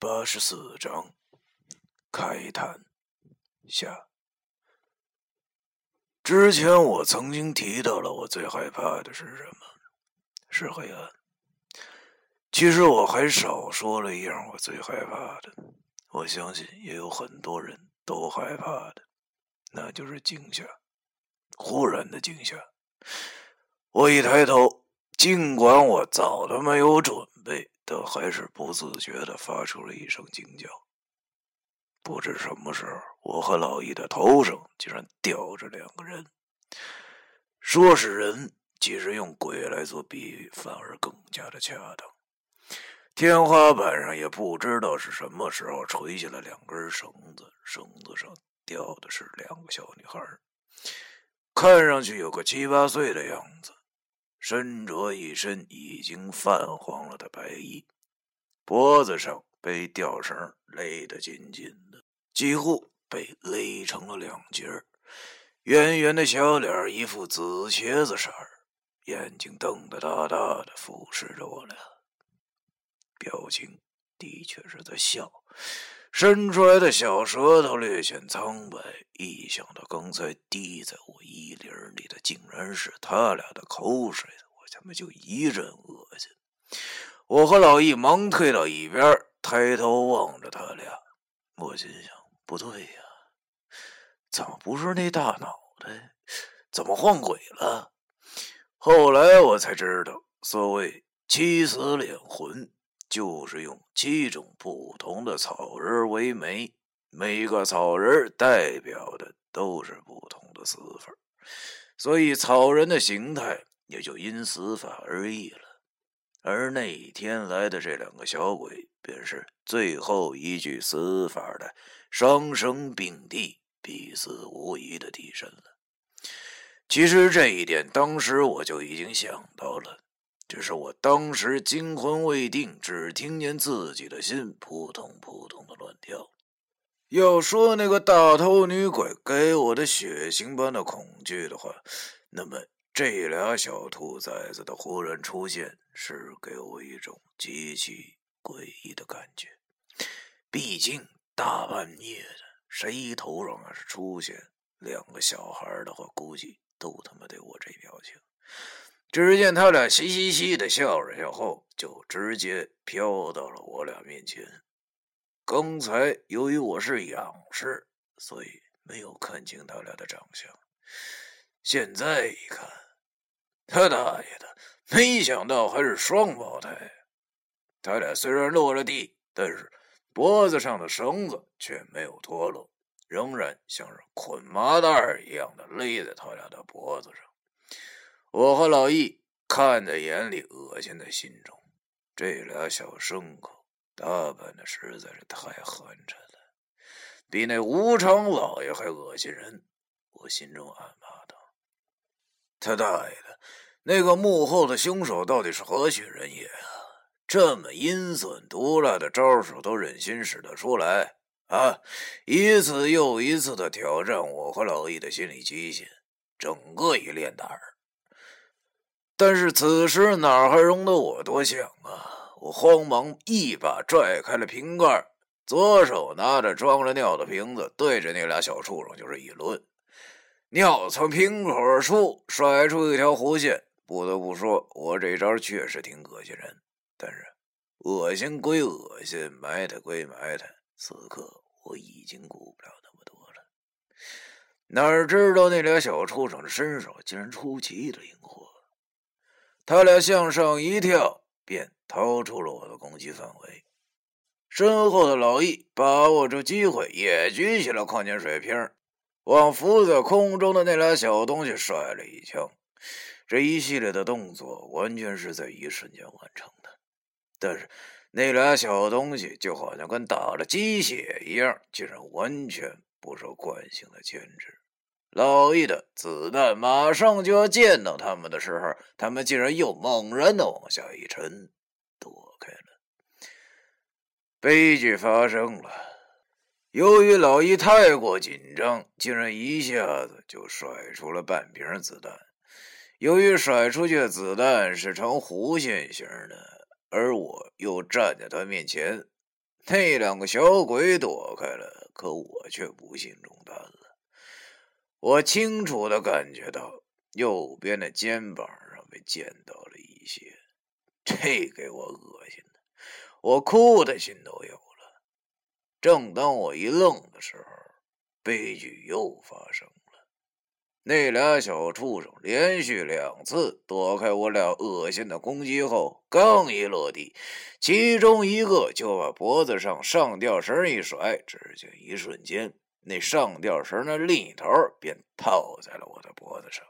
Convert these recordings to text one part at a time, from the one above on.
八十四章开坛下。之前我曾经提到了，我最害怕的是什么？是黑暗。其实我还少说了一样，我最害怕的，我相信也有很多人都害怕的，那就是惊吓，忽然的惊吓。我一抬头，尽管我早都没有准备。但还是不自觉的发出了一声惊叫。不知什么时候，我和老易的头上竟然吊着两个人。说是人，其实用鬼来做比喻反而更加的恰当。天花板上也不知道是什么时候垂下了两根绳子，绳子上吊的是两个小女孩，看上去有个七八岁的样子。身着一身已经泛黄了的白衣，脖子上被吊绳勒得紧紧的，几乎被勒成了两截圆圆的小脸一副紫茄子色儿，眼睛瞪得大大的，俯视着我俩，表情的确是在笑，伸出来的小舌头略显苍白。一想到刚才滴在我衣领里的竟然是他俩的口水，他妈就一阵恶心。我和老易忙退到一边，抬头望着他俩。我心想：不对呀，怎么不是那大脑袋？怎么换鬼了？后来我才知道，所谓七死两魂。就是用七种不同的草人为媒，每个草人代表的都是不同的死法，所以草人的形态也就因死法而异了。而那一天来的这两个小鬼，便是最后一具死法的双生并蒂、必死无疑的替身了。其实这一点，当时我就已经想到了。只是我当时惊魂未定，只听见自己的心扑通扑通的乱跳。要说那个大头女鬼给我的血腥般的恐惧的话，那么这俩小兔崽子的忽然出现，是给我一种极其诡异的感觉。毕竟大半夜的，谁头上要是出现两个小孩的话，估计都他妈得我这表情。只见他俩嘻嘻嘻的笑着笑后，就直接飘到了我俩面前。刚才由于我是仰视，所以没有看清他俩的长相。现在一看，他大爷的，没想到还是双胞胎。他俩虽然落了地，但是脖子上的绳子却没有脱落，仍然像是捆麻袋一样的勒在他俩的脖子上。我和老易看在眼里，恶心在心中。这俩小牲口打扮的实在是太寒碜了，比那吴常老爷还恶心人。我心中暗骂：“他大爷的，那个幕后的凶手到底是何许人也啊？这么阴损毒辣的招数都忍心使得出来啊！一次又一次的挑战我和老易的心理极限，整个一练胆儿。”但是此时哪还容得我多想啊！我慌忙一把拽开了瓶盖，左手拿着装着尿的瓶子，对着那俩小畜生就是一抡，尿从瓶口而出，甩出一条弧线。不得不说，我这招确实挺恶心人。但是恶心归恶心，埋汰归埋汰，此刻我已经顾不了那么多了。哪知道那俩小畜生的身手竟然出奇的灵活。他俩向上一跳，便逃出了我的攻击范围。身后的老易把握住机会，也举起了矿泉水瓶，往浮在空中的那俩小东西甩了一枪。这一系列的动作完全是在一瞬间完成的，但是那俩小东西就好像跟打了鸡血一样，竟然完全不受惯性的牵制。老易的子弹马上就要见到他们的时候，他们竟然又猛然的往下一沉，躲开了。悲剧发生了，由于老易太过紧张，竟然一下子就甩出了半瓶子弹。由于甩出去的子弹是呈弧线型的，而我又站在他面前，那两个小鬼躲开了，可我却不幸中弹了。我清楚的感觉到右边的肩膀上被溅到了一些，这给我恶心的，我哭的心都有。正当我一愣的时候，悲剧又发生了。那俩小畜生连续两次躲开我俩恶心的攻击后，刚一落地，其中一个就把脖子上上吊绳一甩，只见一瞬间，那上吊绳的另一头便套在了我的脖子上。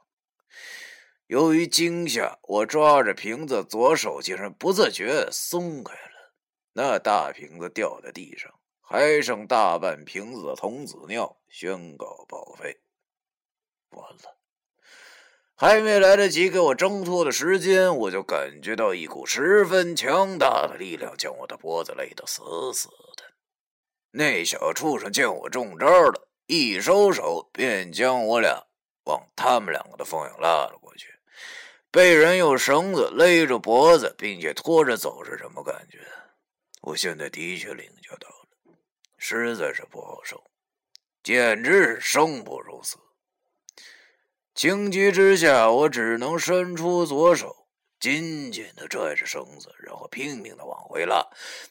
由于惊吓，我抓着瓶子，左手竟然不自觉松开了，那大瓶子掉在地上，还剩大半瓶子的童子尿，宣告报废。完了，还没来得及给我挣脱的时间，我就感觉到一股十分强大的力量将我的脖子勒得死死的。那小畜生见我中招了，一收手便将我俩往他们两个的方向拉了过去。被人用绳子勒着脖子，并且拖着走是什么感觉？我现在的确领教到了，实在是不好受，简直是生不如死。情急之下，我只能伸出左手，紧紧的拽着绳子，然后拼命的往回拉。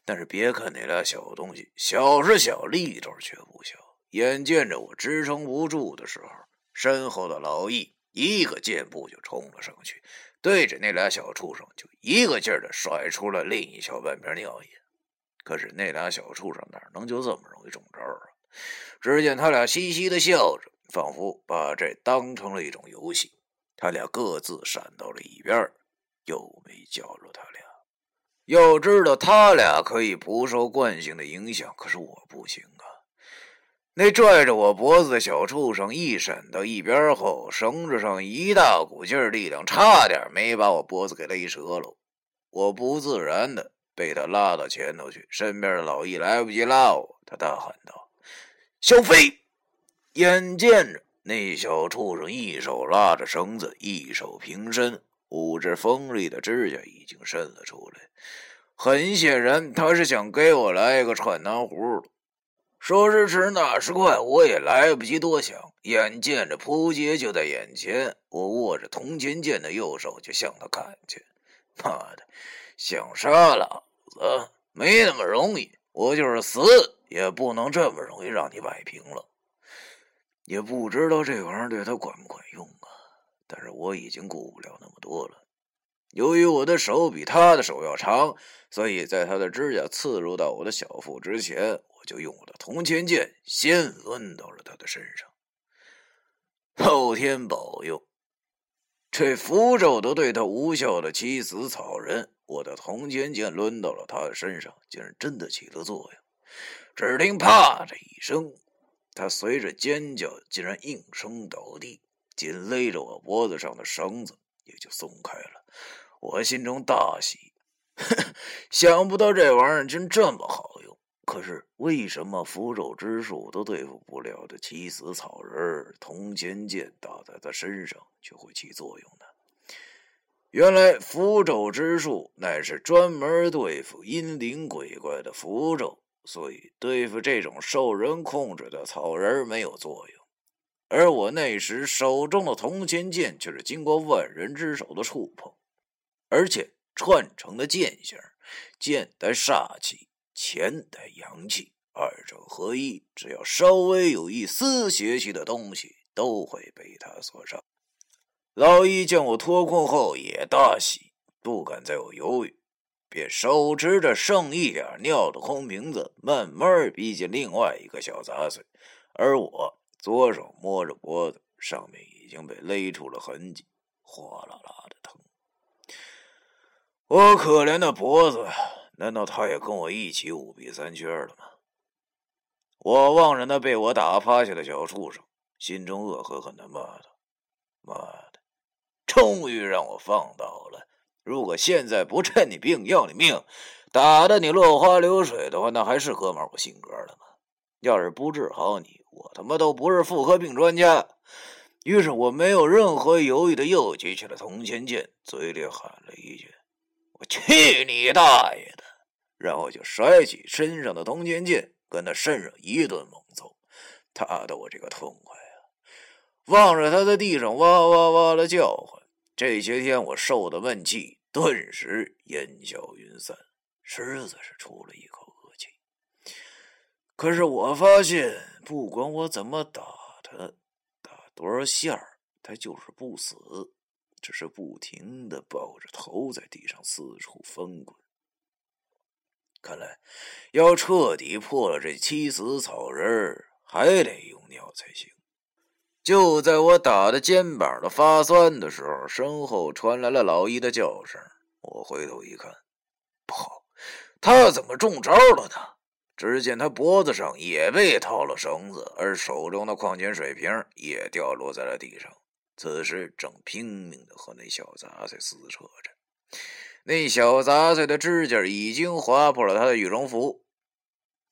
但是别看那俩小东西小是小，力道却不小。眼见着我支撑不住的时候，身后的老易一个箭步就冲了上去，对着那俩小畜生就一个劲儿的甩出了另一小半瓶尿液。可是那俩小畜生哪能就这么容易中招啊？只见他俩嘻嘻的笑着。仿佛把这当成了一种游戏，他俩各自闪到了一边，又没叫住他俩。要知道，他俩可以不受惯性的影响，可是我不行啊！那拽着我脖子的小畜生一闪到一边后，绳子上一大股劲儿力量，差点没把我脖子给勒折了。我不自然的被他拉到前头去，身边的老易来不及拉我，他大喊道：“小飞！”眼见着那小畜生一手拉着绳子，一手平伸，五只锋利的指甲已经伸了出来。很显然，他是想给我来一个串糖葫芦。说时迟，那时快，我也来不及多想，眼见着扑街就在眼前，我握着铜钱剑的右手就向他砍去。妈的，想杀了子没那么容易，我就是死也不能这么容易让你摆平了。也不知道这玩意儿对他管不管用啊！但是我已经顾不了那么多了。由于我的手比他的手要长，所以在他的指甲刺入到我的小腹之前，我就用我的铜钱剑先抡到了他的身上。后天保佑，这符咒都对他无效的七死草人，我的铜钱剑抡到了他的身上，竟然真的起了作用。只听“啪”的一声。他随着尖叫，竟然应声倒地，紧勒着我脖子上的绳子也就松开了。我心中大喜，想不到这玩意儿竟这么好用。可是为什么符咒之术都对付不了的起死草人，铜钱剑打在他身上却会起作用呢？原来符咒之术乃是专门对付阴灵鬼怪的符咒。所以对付这种受人控制的草人没有作用，而我那时手中的铜钱剑却是经过万人之手的触碰，而且串成的剑形，剑带煞气，钱带阳气，二者合一，只要稍微有一丝邪气的东西，都会被他所伤。老一见我脱困后也大喜，不敢再有犹豫。便手持着剩一点尿的空瓶子，慢慢逼近另外一个小杂碎，而我左手摸着脖子，上面已经被勒出了痕迹，哗啦啦的疼。我可怜的脖子，难道他也跟我一起五弊三缺了吗？我望着那被我打趴下的小畜生，心中恶狠狠的骂道：“妈的，终于让我放倒了！”如果现在不趁你病要你命，打得你落花流水的话，那还是哥们儿我性格了吗？要是不治好你，我他妈都不是妇科病专家。于是我没有任何犹豫的又举起了铜钱剑，嘴里喊了一句：“我去你大爷的！”然后就甩起身上的铜钱剑，跟他身上一顿猛揍，打得我这个痛快啊！望着他在地上哇哇哇的叫唤，这些天我受的闷气顿时烟消云散，实在是出了一口恶气。可是我发现，不管我怎么打他，打多少下儿，他就是不死，只是不停的抱着头在地上四处翻滚。看来，要彻底破了这七死草人还得用尿才行。就在我打的肩膀都发酸的时候，身后传来了老一的叫声。我回头一看，不好，他怎么中招了呢？只见他脖子上也被套了绳子，而手中的矿泉水瓶也掉落在了地上。此时正拼命的和那小杂碎撕扯着。那小杂碎的指甲已经划破了他的羽绒服，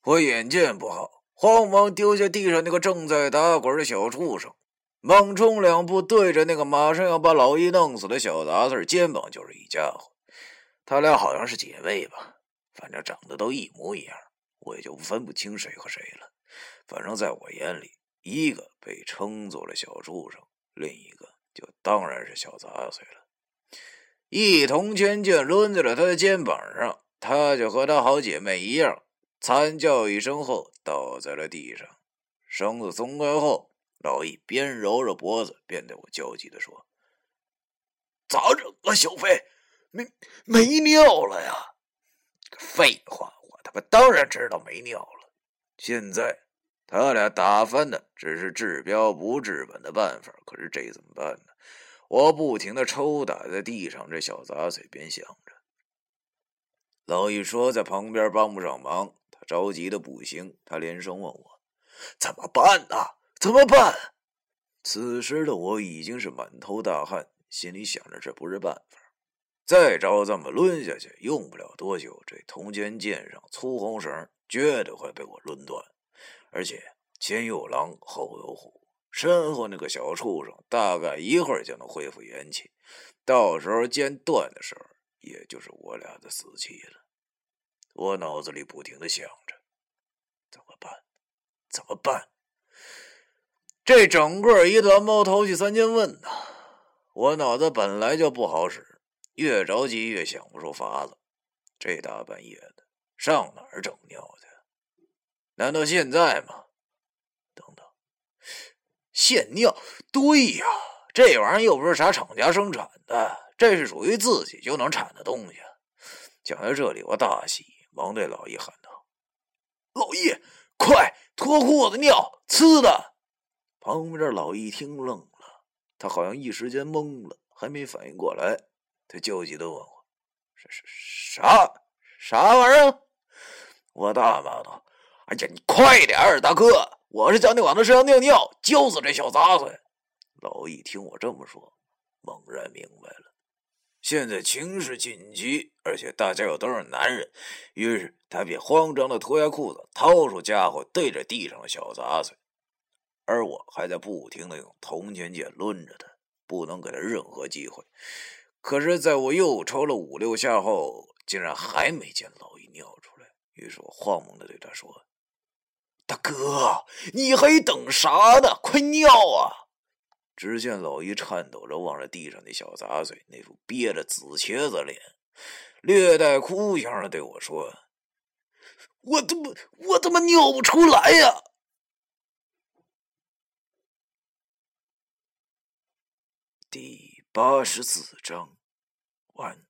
我眼见不好，慌忙丢下地上那个正在打滚的小畜生，猛冲两步，对着那个马上要把老易弄死的小杂碎肩膀就是一家伙。他俩好像是姐妹吧，反正长得都一模一样，我也就分不清谁和谁了。反正在我眼里，一个被称作了小畜生，另一个就当然是小杂碎了。一铜钱剑抡在了他的肩膀上，他就和他好姐妹一样，惨叫一声后倒在了地上。绳子松开后，老易边揉着脖子边对我焦急地说：“咋整啊，小飞？没没尿了呀？”废话，我他妈当然知道没尿了。现在他俩打翻的只是治标不治本的办法，可是这怎么办呢？我不停的抽打在地上这小杂碎，边想着。老易说在旁边帮不上忙，他着急的不行，他连声问我：“怎么办呢？怎么办？”此时的我已经是满头大汗，心里想着这不是办法，再照这么抡下去，用不了多久，这铜钱剑上粗红绳绝对会被我抡断，而且前有狼，后有虎。身后那个小畜生大概一会儿就能恢复元气，到时候剑断的时候，也就是我俩的死期了。我脑子里不停的想着，怎么办？怎么办？这整个一团猫头去三千问呐！我脑子本来就不好使，越着急越想不出法子。这大半夜的，上哪儿整尿去？难道现在吗？等等，现尿，对呀，这玩意儿又不是啥厂家生产的，这是属于自己就能产的东西。讲到这里，我大喜，忙对老易喊道：“老易，快脱裤子尿，呲的！”旁边这老易听愣了，他好像一时间懵了，还没反应过来，他焦急的问我：“是是啥啥玩意儿？”我大骂道：“哎呀，你快点儿大哥！”我是叫你往他身上尿尿，浇死这小杂碎。老易听我这么说，猛然明白了，现在情势紧急，而且大家又都是男人，于是他便慌张的脱下裤子，掏出家伙对着地上的小杂碎，而我还在不停的用铜钱剑抡着他，不能给他任何机会。可是，在我又抽了五六下后，竟然还没见老易尿出来，于是我慌忙的对他说。大哥，你还等啥呢？快尿啊！只见老易颤抖着望着地上那小杂碎，那副憋着紫茄子脸，略带哭腔的对我说：“我他妈，我他妈尿不出来呀！”第八十四章完。